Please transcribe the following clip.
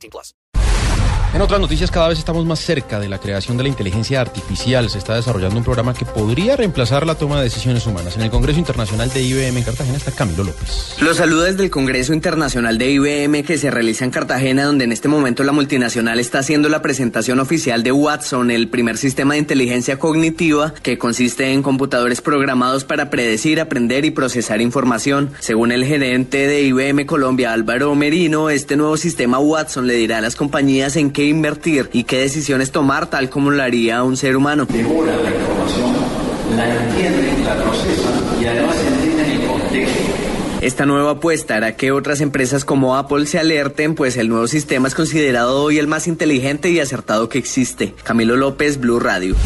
18 plus. En otras noticias, cada vez estamos más cerca de la creación de la inteligencia artificial. Se está desarrollando un programa que podría reemplazar la toma de decisiones humanas. En el Congreso Internacional de IBM en Cartagena está Camilo López. Los saludos del Congreso Internacional de IBM que se realiza en Cartagena, donde en este momento la multinacional está haciendo la presentación oficial de Watson, el primer sistema de inteligencia cognitiva que consiste en computadores programados para predecir, aprender y procesar información. Según el gerente de IBM Colombia, Álvaro Merino, este nuevo sistema Watson le dirá a las compañías en qué invertir y qué decisiones tomar tal como lo haría un ser humano. La información, la entienden, la procesan y además entienden el contexto. Esta nueva apuesta hará que otras empresas como Apple se alerten, pues el nuevo sistema es considerado hoy el más inteligente y acertado que existe. Camilo López, Blue Radio.